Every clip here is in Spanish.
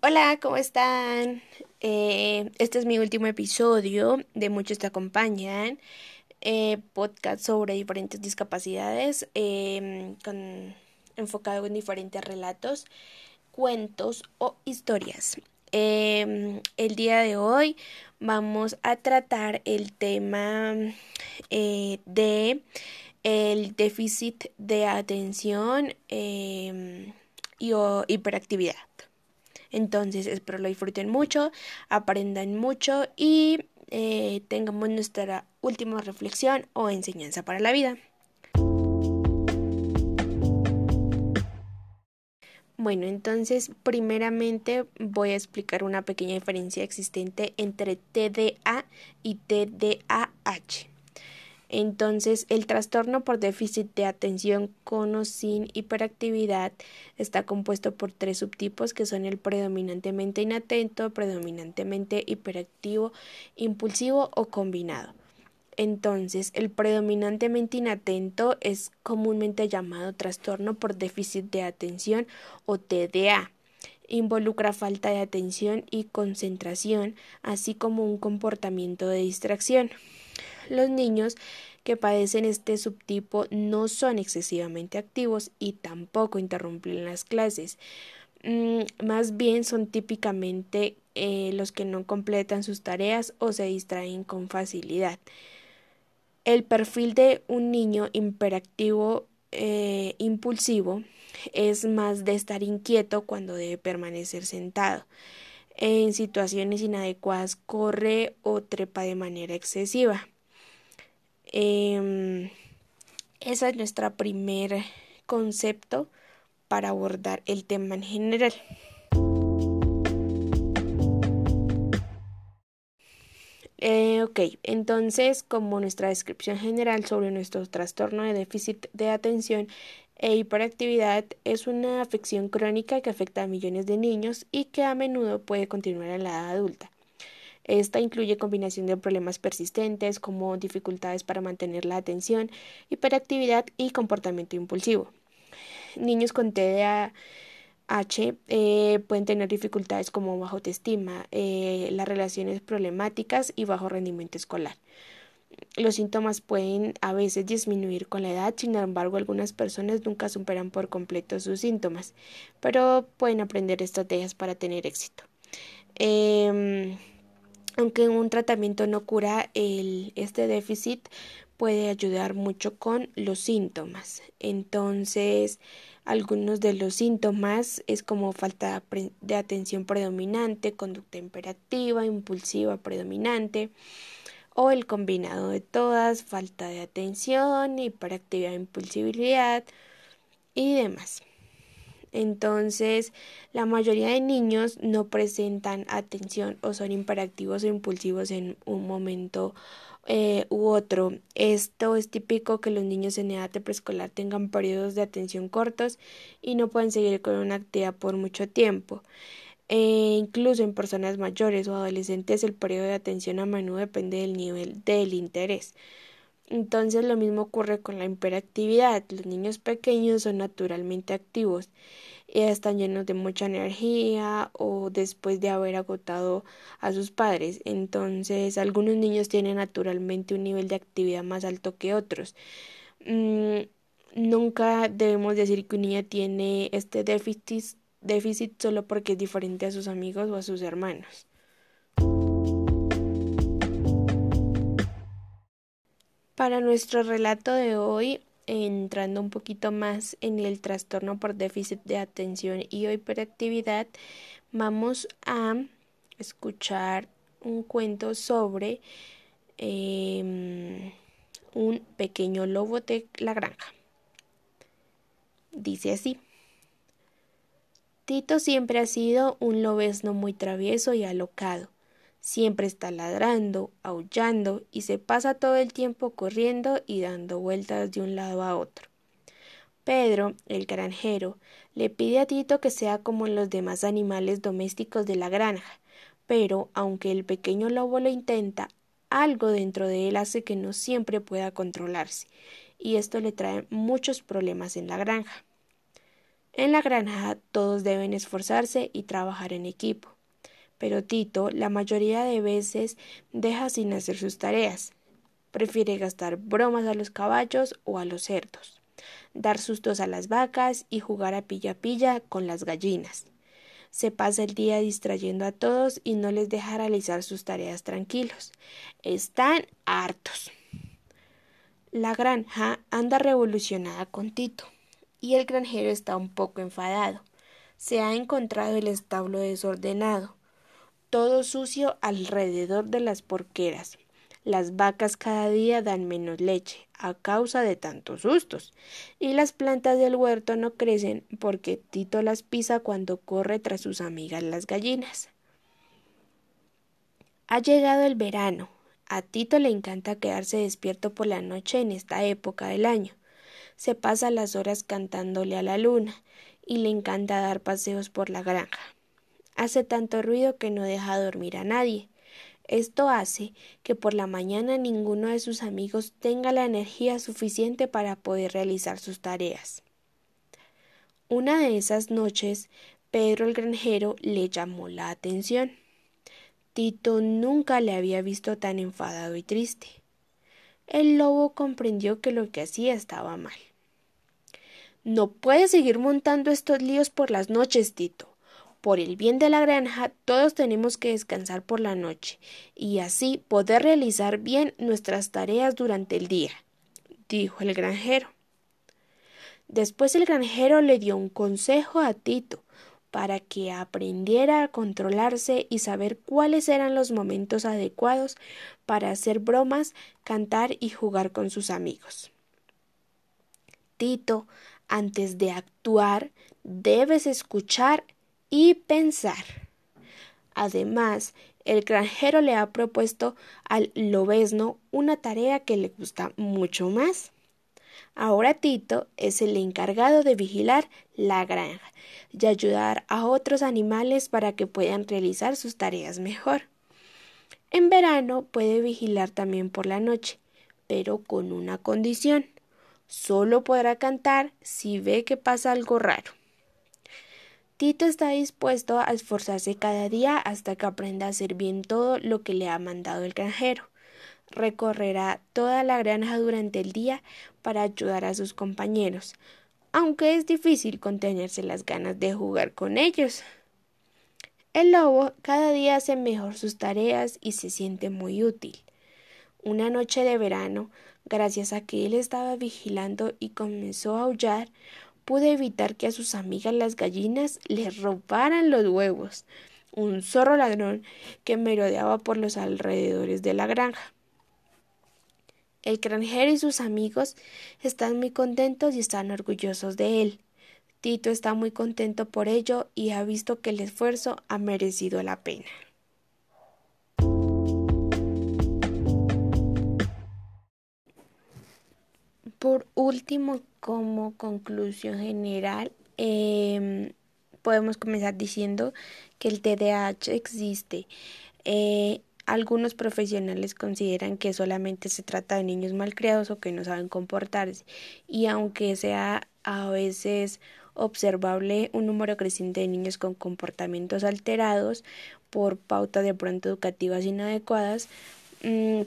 Hola, ¿cómo están? Eh, este es mi último episodio de Muchos te acompañan, eh, podcast sobre diferentes discapacidades, em, enfocado en diferentes relatos, cuentos o historias. Em, el día de hoy vamos a tratar el tema eh, de el déficit de atención em, y hiperactividad. Entonces espero lo disfruten mucho, aprendan mucho y eh, tengamos nuestra última reflexión o enseñanza para la vida. Bueno, entonces primeramente voy a explicar una pequeña diferencia existente entre TDA y TDAH. Entonces, el trastorno por déficit de atención con o sin hiperactividad está compuesto por tres subtipos que son el predominantemente inatento, predominantemente hiperactivo, impulsivo o combinado. Entonces, el predominantemente inatento es comúnmente llamado trastorno por déficit de atención o TDA. Involucra falta de atención y concentración, así como un comportamiento de distracción. Los niños que padecen este subtipo no son excesivamente activos y tampoco interrumpen las clases. Mm, más bien son típicamente eh, los que no completan sus tareas o se distraen con facilidad. El perfil de un niño hiperactivo eh, impulsivo es más de estar inquieto cuando debe permanecer sentado. En situaciones inadecuadas corre o trepa de manera excesiva. Eh, es nuestro primer concepto para abordar el tema en general. Eh, ok, entonces como nuestra descripción general sobre nuestro trastorno de déficit de atención e hiperactividad es una afección crónica que afecta a millones de niños y que a menudo puede continuar en la edad adulta. Esta incluye combinación de problemas persistentes como dificultades para mantener la atención, hiperactividad y comportamiento impulsivo. Niños con TDAH eh, pueden tener dificultades como bajo autoestima, eh, las relaciones problemáticas y bajo rendimiento escolar. Los síntomas pueden a veces disminuir con la edad, sin embargo algunas personas nunca superan por completo sus síntomas, pero pueden aprender estrategias para tener éxito. Em, aunque un tratamiento no cura el, este déficit, puede ayudar mucho con los síntomas. Entonces, algunos de los síntomas es como falta de atención predominante, conducta imperativa, impulsiva predominante, o el combinado de todas, falta de atención, hiperactividad, impulsibilidad y demás. Entonces, la mayoría de niños no presentan atención o son imperactivos o impulsivos en un momento eh, u otro. Esto es típico que los niños en edad preescolar tengan periodos de atención cortos y no pueden seguir con una actividad por mucho tiempo. E incluso en personas mayores o adolescentes el periodo de atención a menudo depende del nivel del interés. Entonces lo mismo ocurre con la hiperactividad. Los niños pequeños son naturalmente activos y están llenos de mucha energía o después de haber agotado a sus padres. Entonces algunos niños tienen naturalmente un nivel de actividad más alto que otros. Mm, nunca debemos decir que un niño tiene este déficit, déficit solo porque es diferente a sus amigos o a sus hermanos. Para nuestro relato de hoy, entrando un poquito más en el trastorno por déficit de atención y hiperactividad, vamos a escuchar un cuento sobre em, un pequeño lobo de la granja. Dice así. Tito siempre ha sido un lobesno muy travieso y alocado. Siempre está ladrando, aullando y se pasa todo el tiempo corriendo y dando vueltas de un lado a otro. Pedro, el granjero, le pide a Tito que sea como los demás animales domésticos de la granja, pero aunque el pequeño lobo lo intenta, algo dentro de él hace que no siempre pueda controlarse, y esto le trae muchos problemas en la granja. En la granja todos deben esforzarse y trabajar en equipo. Pero Tito la mayoría de veces deja sin hacer sus tareas. Prefiere gastar bromas a los caballos o a los cerdos, dar sustos a las vacas y jugar a pilla pilla con las gallinas. Se pasa el día distrayendo a todos y no les deja realizar sus tareas tranquilos. Están hartos. La granja anda revolucionada con Tito y el granjero está un poco enfadado. Se ha encontrado el establo desordenado, todo sucio alrededor de las porqueras. Las vacas cada día dan menos leche a causa de tantos sustos, y las plantas del huerto no crecen porque Tito las pisa cuando corre tras sus amigas las gallinas. Ha llegado el verano. A Tito le encanta quedarse despierto por la noche en esta época del año se pasa las horas cantándole a la luna y le encanta dar paseos por la granja. Hace tanto ruido que no deja dormir a nadie. Esto hace que por la mañana ninguno de sus amigos tenga la energía suficiente para poder realizar sus tareas. Una de esas noches, Pedro el granjero le llamó la atención. Tito nunca le había visto tan enfadado y triste. El lobo comprendió que lo que hacía estaba mal. No puedes seguir montando estos líos por las noches, Tito. Por el bien de la granja, todos tenemos que descansar por la noche y así poder realizar bien nuestras tareas durante el día, dijo el granjero. Después el granjero le dio un consejo a Tito para que aprendiera a controlarse y saber cuáles eran los momentos adecuados para hacer bromas, cantar y jugar con sus amigos. Tito antes de actuar, debes escuchar y pensar. Además, el granjero le ha propuesto al lobesno una tarea que le gusta mucho más. Ahora Tito es el encargado de vigilar la granja y ayudar a otros animales para que puedan realizar sus tareas mejor. En verano puede vigilar también por la noche, pero con una condición. Solo podrá cantar si ve que pasa algo raro. Tito está dispuesto a esforzarse cada día hasta que aprenda a hacer bien todo lo que le ha mandado el granjero. Recorrerá toda la granja durante el día para ayudar a sus compañeros, aunque es difícil contenerse las ganas de jugar con ellos. El lobo cada día hace mejor sus tareas y se siente muy útil. Una noche de verano, Gracias a que él estaba vigilando y comenzó a aullar, pude evitar que a sus amigas las gallinas les robaran los huevos. Un zorro ladrón que merodeaba por los alrededores de la granja. El granjero y sus amigos están muy contentos y están orgullosos de él. Tito está muy contento por ello y ha visto que el esfuerzo ha merecido la pena. Por último, como conclusión general, em, podemos comenzar diciendo que el TDAH existe. Eh, algunos profesionales consideran que solamente se trata de niños malcriados o que no saben comportarse y aunque sea a veces observable un número creciente de niños con comportamientos alterados por pautas de pronto educativas inadecuadas,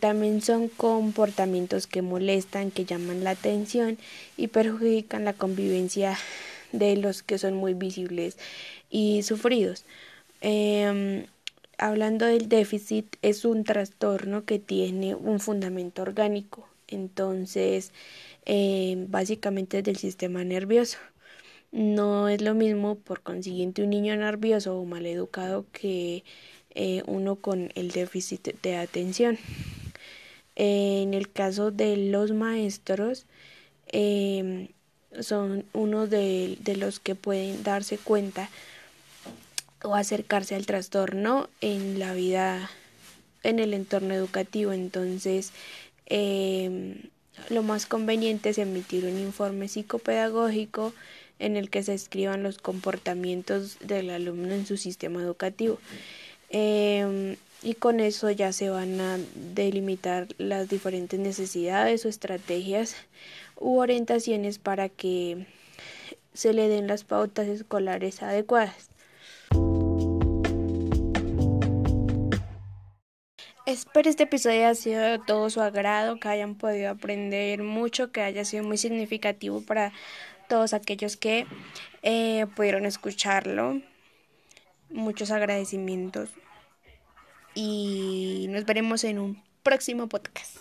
también son comportamientos que molestan, que llaman la atención y perjudican la convivencia de los que son muy visibles y sufridos. Em, hablando del déficit, es un trastorno que tiene un fundamento orgánico, entonces em, básicamente es del sistema nervioso. No es lo mismo, por consiguiente, un niño nervioso o mal educado que eh, uno con el déficit de atención. en el caso de los maestros, em, son uno de, los que pueden darse cuenta o acercarse al trastorno en la vida, en el entorno educativo. Entonces, em, lo más conveniente es emitir un informe psicopedagógico en el que se escriban los comportamientos del alumno en su sistema educativo. Em, y con eso ya se van a delimitar las diferentes necesidades o estrategias u orientaciones para que se le den las pautas escolares adecuadas. Espero este episodio haya sido de todo su agrado, que hayan podido aprender mucho, que haya sido muy significativo para todos aquellos que eh, pudieron escucharlo. Muchos agradecimientos y nos veremos en un próximo podcast.